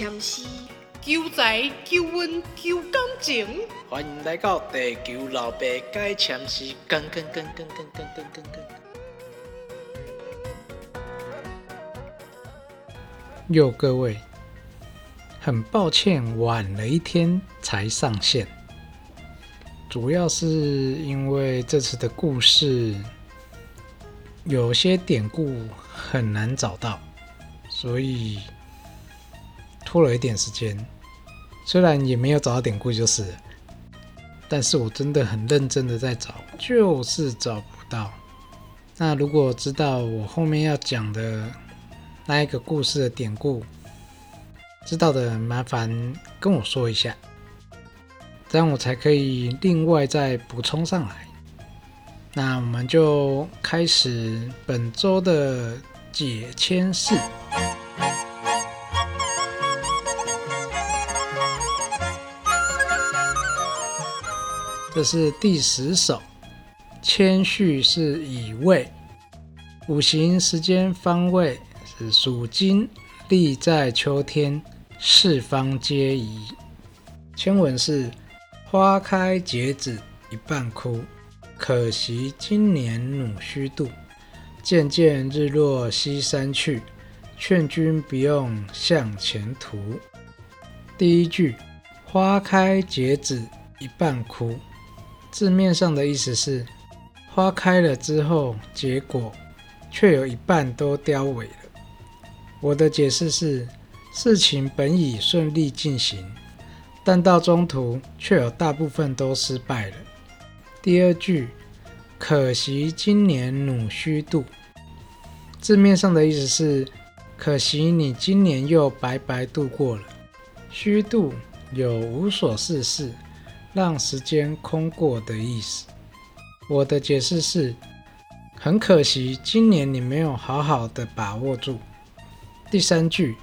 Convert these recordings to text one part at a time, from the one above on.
签诗，求财、求运、求感情。欢迎来到地球老爸解签诗，跟跟跟跟跟跟跟跟跟。哟，各位，很抱歉晚了一天才上线，主要是因为这次的故事有些典故很难找到，所以。拖了一点时间，虽然也没有找到典故，就是，但是我真的很认真的在找，就是找不到。那如果知道我后面要讲的那一个故事的典故，知道的麻烦跟我说一下，这样我才可以另外再补充上来。那我们就开始本周的解签式。这是第十首，谦序是乙未，五行时间方位是属金，立在秋天，四方皆宜。签文是花开结子一半枯，可惜今年努虚度，渐渐日落西山去，劝君不用向前途。第一句，花开结子一半枯。字面上的意思是，花开了之后，结果却有一半都凋萎了。我的解释是，事情本已顺利进行，但到中途却有大部分都失败了。第二句，可惜今年努虚度。字面上的意思是，可惜你今年又白白度过了。虚度有无所事事。让时间空过的意思。我的解释是：很可惜，今年你没有好好的把握住。第三句，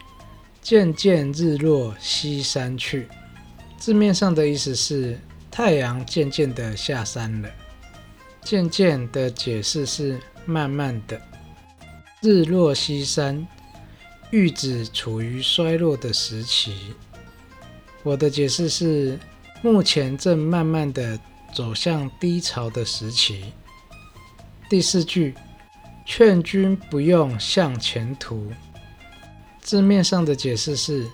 渐渐日落西山去，字面上的意思是太阳渐渐的下山了。渐渐的解释是慢慢的。日落西山，玉指处于衰落的时期。我的解释是。目前正慢慢的走向低潮的时期。第四句，劝君不用向前途。字面上的解释是，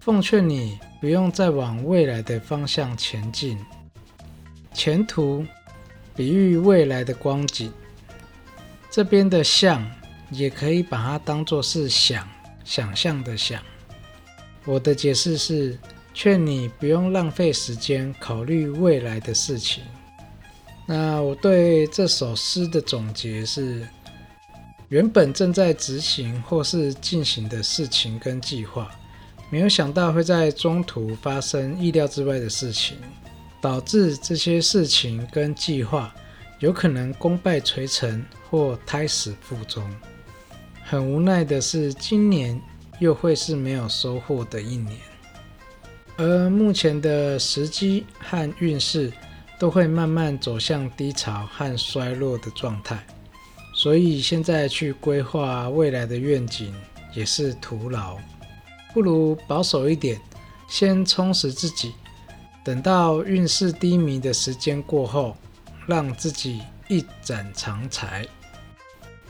奉劝你不用再往未来的方向前进。前途，比喻未来的光景。这边的向，也可以把它当做是想、想象的想。我的解释是。劝你不用浪费时间考虑未来的事情。那我对这首诗的总结是：原本正在执行或是进行的事情跟计划，没有想到会在中途发生意料之外的事情，导致这些事情跟计划有可能功败垂成或胎死腹中。很无奈的是，今年又会是没有收获的一年。而目前的时机和运势都会慢慢走向低潮和衰落的状态，所以现在去规划未来的愿景也是徒劳，不如保守一点，先充实自己，等到运势低迷的时间过后，让自己一展长才。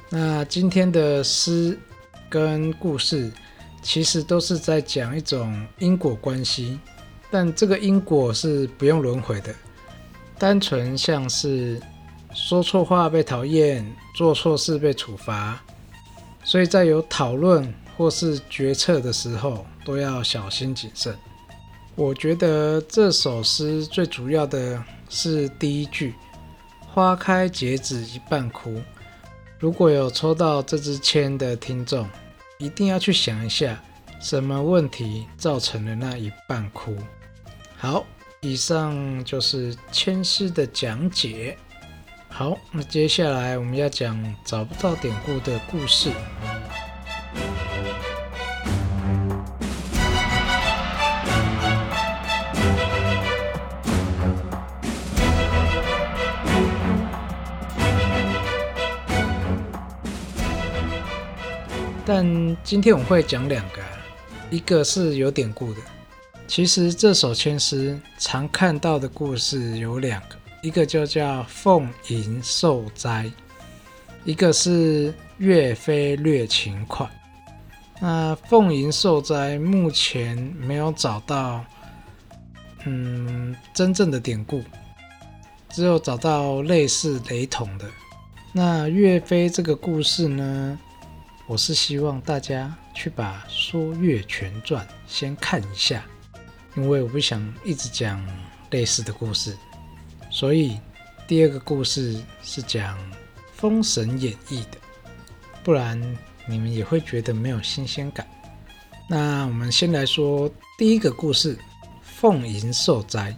那今天的诗跟故事。其实都是在讲一种因果关系，但这个因果是不用轮回的，单纯像是说错话被讨厌，做错事被处罚，所以在有讨论或是决策的时候都要小心谨慎。我觉得这首诗最主要的是第一句“花开结子一半枯”，如果有抽到这支签的听众。一定要去想一下，什么问题造成了那一半哭。好，以上就是千师的讲解。好，那接下来我们要讲找不到典故的故事。但今天我会讲两个，一个是有典故的。其实这首千诗常看到的故事有两个，一个就叫凤吟受灾，一个是岳飞掠秦款。那凤吟受灾目前没有找到，嗯，真正的典故，只有找到类似雷同的。那岳飞这个故事呢，我是希望大家去把《说岳全传》先看一下。因为我不想一直讲类似的故事，所以第二个故事是讲《封神演义》的，不然你们也会觉得没有新鲜感。那我们先来说第一个故事：凤吟受灾。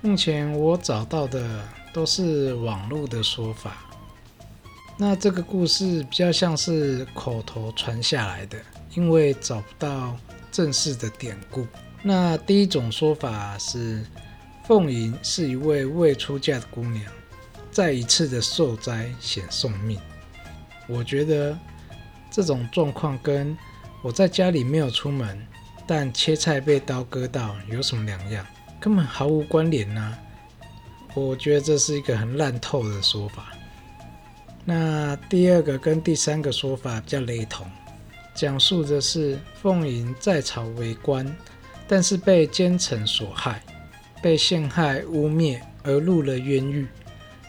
目前我找到的都是网络的说法，那这个故事比较像是口头传下来的，因为找不到正式的典故。那第一种说法是，凤吟是一位未出嫁的姑娘，再一次的受灾险送命。我觉得这种状况跟我在家里没有出门，但切菜被刀割到有什么两样？根本毫无关联呐！我觉得这是一个很烂透的说法。那第二个跟第三个说法比较雷同，讲述的是凤吟在朝为官。但是被奸臣所害，被陷害污蔑而入了冤狱，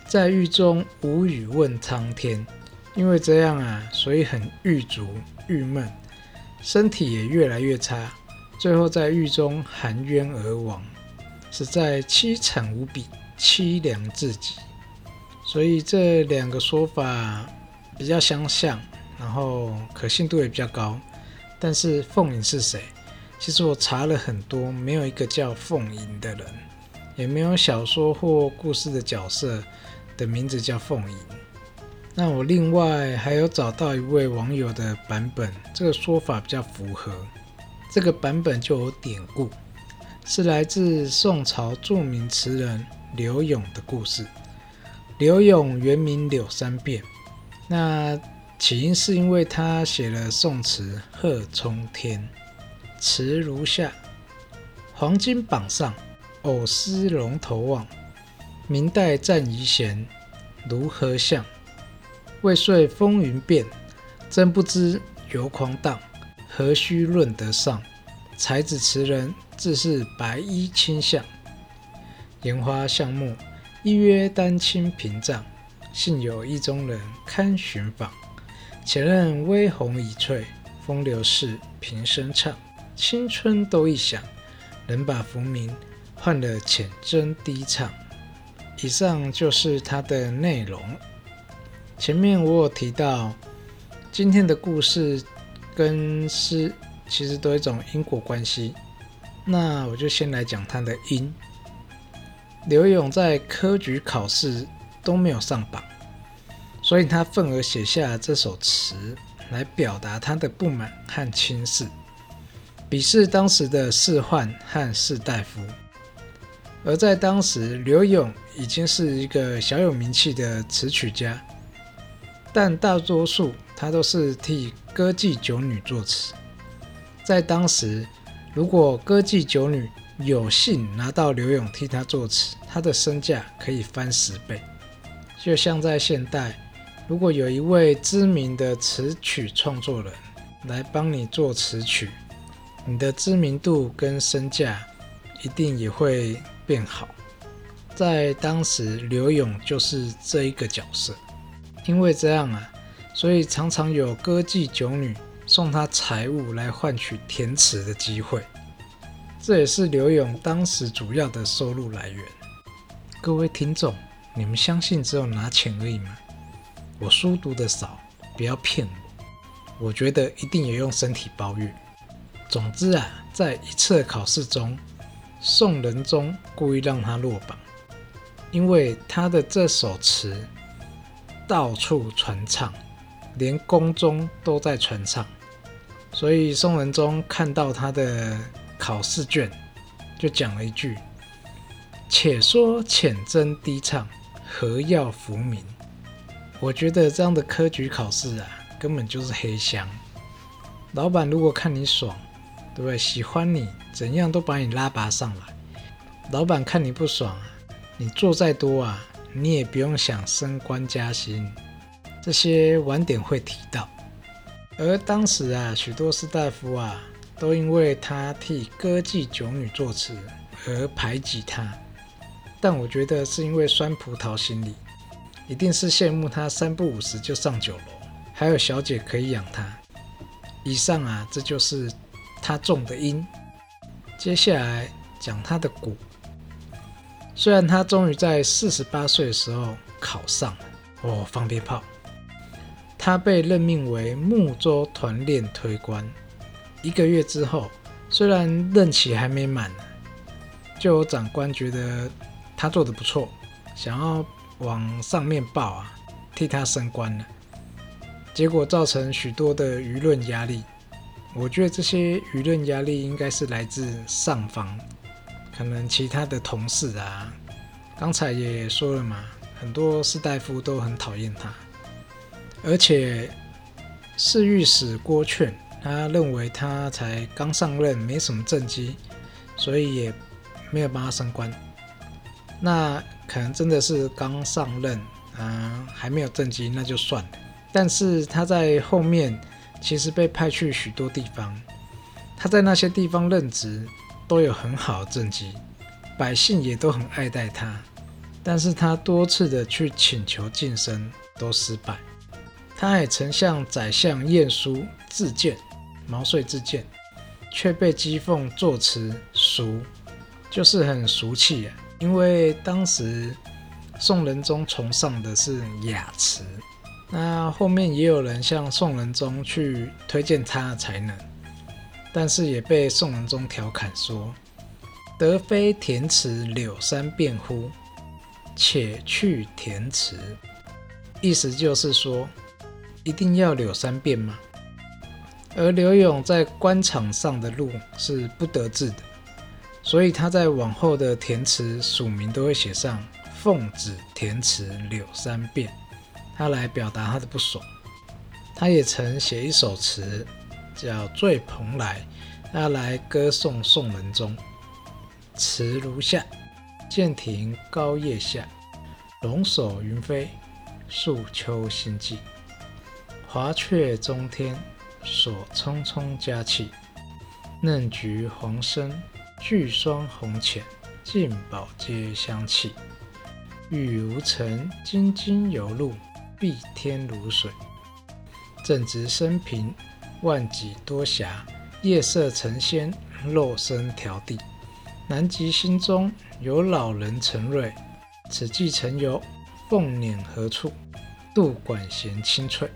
在狱中无语问苍天，因为这样啊，所以很郁卒郁闷，身体也越来越差，最后在狱中含冤而亡，实在凄惨无比，凄凉至极。所以这两个说法比较相像，然后可信度也比较高。但是凤鸣是谁？其实我查了很多，没有一个叫凤吟的人，也没有小说或故事的角色的名字叫凤吟。那我另外还有找到一位网友的版本，这个说法比较符合。这个版本就有典故，是来自宋朝著名词人柳永的故事。柳永原名柳三变，那起因是因为他写了宋词《贺冲天》。词如下：黄金榜上，偶思龙头望。明代战遗贤，如何相？未遂风云变，真不知游狂荡。何须论得上？才子词人自是白衣卿相。烟花巷陌，一约丹青屏障。幸有意中人堪寻访。前任微红已翠，风流事平生唱。青春都一响，能把浮名换了浅斟低唱。以上就是它的内容。前面我有提到，今天的故事跟诗其实都有一种因果关系。那我就先来讲它的因。刘勇在科举考试都没有上榜，所以他愤而写下这首词来表达他的不满和轻视。鄙视当时的士宦和士大夫，而在当时，刘永已经是一个小有名气的词曲家，但大多数他都是替歌妓酒女作词。在当时，如果歌妓酒女有幸拿到刘勇替他作词，他的身价可以翻十倍。就像在现代，如果有一位知名的词曲创作人来帮你做词曲，你的知名度跟身价一定也会变好。在当时，刘勇就是这一个角色。因为这样啊，所以常常有歌妓酒女送他财物来换取填词的机会。这也是刘勇当时主要的收入来源。各位听众，你们相信只有拿钱而已吗？我书读的少，不要骗我。我觉得一定有用身体包月。总之啊，在一次考试中，宋仁宗故意让他落榜，因为他的这首词到处传唱，连宫中都在传唱，所以宋仁宗看到他的考试卷，就讲了一句：“且说浅斟低唱，何要浮名？”我觉得这样的科举考试啊，根本就是黑箱。老板如果看你爽。对不对？喜欢你，怎样都把你拉拔上来。老板看你不爽，你做再多啊，你也不用想升官加薪。这些晚点会提到。而当时啊，许多士大夫啊，都因为他替歌妓酒女作词而排挤他。但我觉得是因为酸葡萄心理，一定是羡慕他三不五时就上酒楼，还有小姐可以养他。以上啊，这就是他种的因。接下来讲他的果。虽然他终于在四十八岁的时候考上了哦，放鞭炮。他被任命为睦州团练推官。一个月之后，虽然任期还没满，就有长官觉得他做的不错，想要往上面报啊，替他升官了。结果造成许多的舆论压力。我觉得这些舆论压力应该是来自上方。可能其他的同事啊，刚才也说了嘛，很多士大夫都很讨厌他，而且侍御史郭劝，他认为他才刚上任，没什么政绩，所以也没有帮他升官。那可能真的是刚上任啊，还没有政绩，那就算了。但是他在后面其实被派去许多地方，他在那些地方任职。都有很好的政绩，百姓也都很爱戴他，但是他多次的去请求晋升都失败。他也曾向宰相晏殊自荐，毛遂自荐，却被讥讽作词俗，就是很俗气啊。因为当时宋仁宗崇尚的是雅词，那后面也有人向宋仁宗去推荐他的才能。但是也被宋仁宗调侃说：“德非填词柳三变乎？且去填词。”意思就是说，一定要柳三变吗？而刘永在官场上的路是不得志的，所以他在往后的填词署名都会写上“奉旨填词柳三变”，他来表达他的不爽。他也曾写一首词。叫醉蓬莱，他来歌颂宋仁宗。词如下：剑亭高叶下，龙首云飞，树秋心悸。华阙中天，锁匆匆佳气。嫩菊黄深，聚霜红浅，尽宝皆香气。玉无尘，金金有露，碧天如水。正值生平。万几多暇，夜色成仙，肉身调地。南极心中有老人陈瑞，此际曾游，凤辇何处？杜管弦清脆，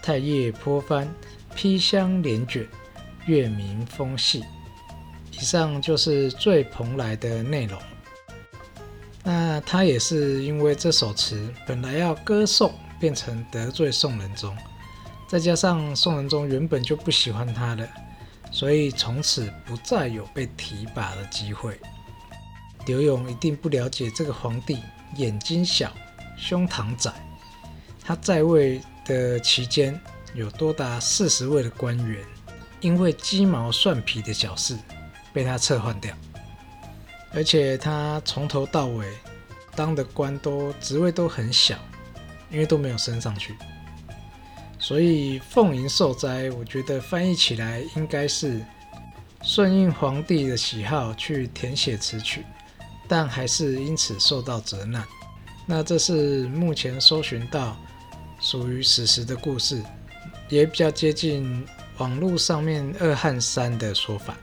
太液颇翻，披香帘卷，月明风细。以上就是醉蓬莱的内容。那他也是因为这首词本来要歌颂，变成得罪宋仁宗。再加上宋仁宗原本就不喜欢他的，所以从此不再有被提拔的机会。刘永一定不了解这个皇帝眼睛小、胸膛窄。他在位的期间，有多达四十位的官员因为鸡毛蒜皮的小事被他撤换掉，而且他从头到尾当的官都职位都很小，因为都没有升上去。所以凤迎受灾，我觉得翻译起来应该是顺应皇帝的喜好去填写词曲，但还是因此受到责难。那这是目前搜寻到属于史实的故事，也比较接近网络上面二汉三的说法。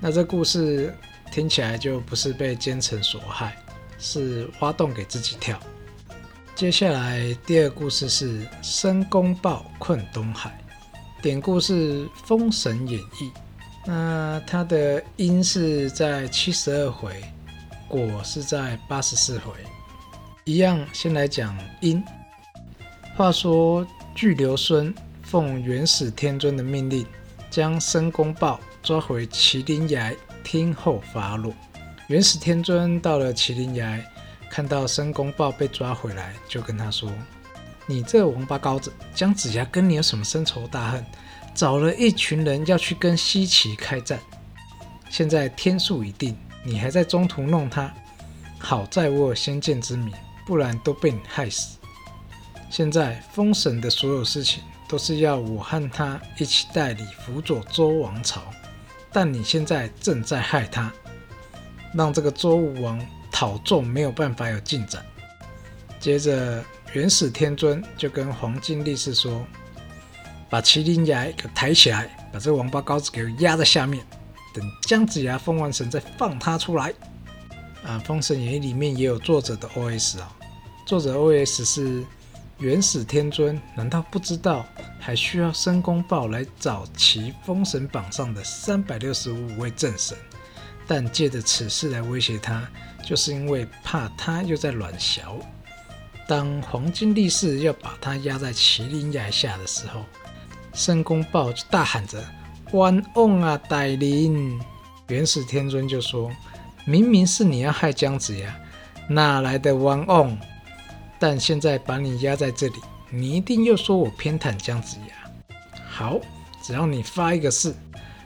那这故事听起来就不是被奸臣所害，是挖洞给自己跳。接下来第二故事是申公豹困东海，典故是《封神演义》。那它的因是在七十二回，果是在八十四回。一样，先来讲因。话说，巨留孙奉元始天尊的命令，将申公豹抓回麒麟崖听候发落。元始天尊到了麒麟崖。看到申公豹被抓回来，就跟他说：“你这王八羔子，姜子牙跟你有什么深仇大恨？找了一群人要去跟西岐开战，现在天数已定，你还在中途弄他，好在我有先见之明，不然都被你害死。现在封神的所有事情都是要我和他一起代理辅佐周王朝，但你现在正在害他，让这个周武王讨众没有办法有进展。接着元始天尊就跟黄金力士说：“把麒麟牙给抬起来，把这个王八羔子给我压在下面，等姜子牙封完神再放他出来。”啊，《封神演义》里面也有作者的 O.S 啊、作者 O.S 是。元始天尊难道不知道还需要申公豹来找齐封神榜上的三百六十五位正神？但借着此事来威胁他，就是因为怕他又在乱小。当黄金力士要把他压在麒麟崖下的时候，申公豹就大喊着“冤枉啊，歹灵！”元始天尊就说：“明明是你要害姜子牙，哪来的冤枉？”但现在把你压在这里，你一定又说我偏袒姜子牙。好，只要你发一个誓，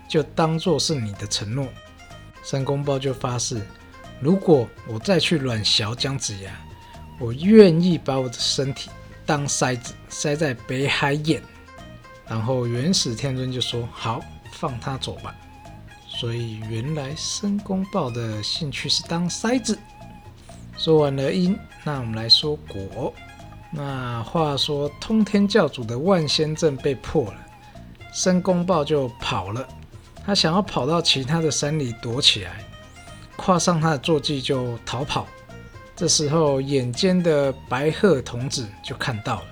就当做是你的承诺。申公豹就发誓，如果我再去软嚼姜子牙，我愿意把我的身体当筛子塞在北海眼。然后元始天尊就说：“好，放他走吧。”所以原来申公豹的兴趣是当筛子。说完了因，那我们来说果。那话说，通天教主的万仙阵被破了，申公豹就跑了。他想要跑到其他的山里躲起来，跨上他的坐骑就逃跑。这时候，眼尖的白鹤童子就看到了。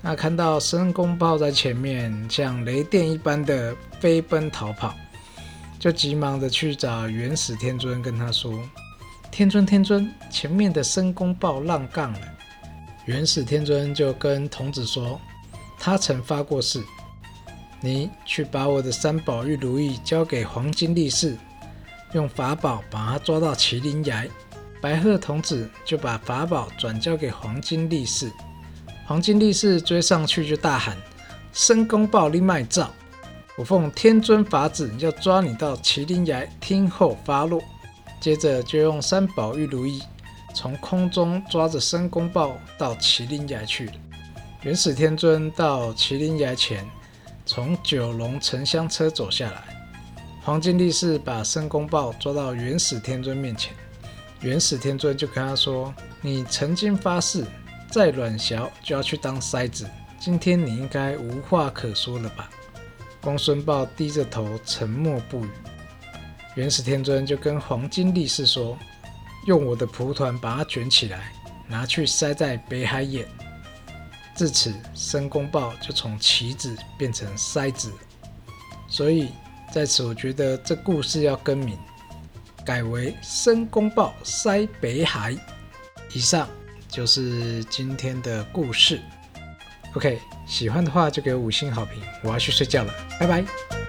那看到申公豹在前面像雷电一般的飞奔逃跑，就急忙的去找元始天尊，跟他说。天尊，天尊，前面的申公豹浪杠了。元始天尊就跟童子说，他曾发过誓，你去把我的三宝玉如意交给黄金力士，用法宝把他抓到麒麟崖。白鹤童子就把法宝转交给黄金力士，黄金力士追上去就大喊：申公豹立卖照，我奉天尊法旨要抓你到麒麟崖听候发落。接着就用三宝玉如意从空中抓着申公豹到麒麟崖去了。元始天尊到麒麟崖前，从九龙沉香车走下来。黄金力士把申公豹抓到元始天尊面前，元始天尊就跟他说：“你曾经发誓，再软小就要去当筛子，今天你应该无话可说了吧？”公孙豹低着头，沉默不语。元始天尊就跟黄金力士说：“用我的蒲团把它卷起来，拿去塞在北海眼。”至此，申公豹就从棋子变成筛子。所以在此，我觉得这故事要更名，改为申公豹塞北海。以上就是今天的故事。OK，喜欢的话就给五星好评。我要去睡觉了，拜拜。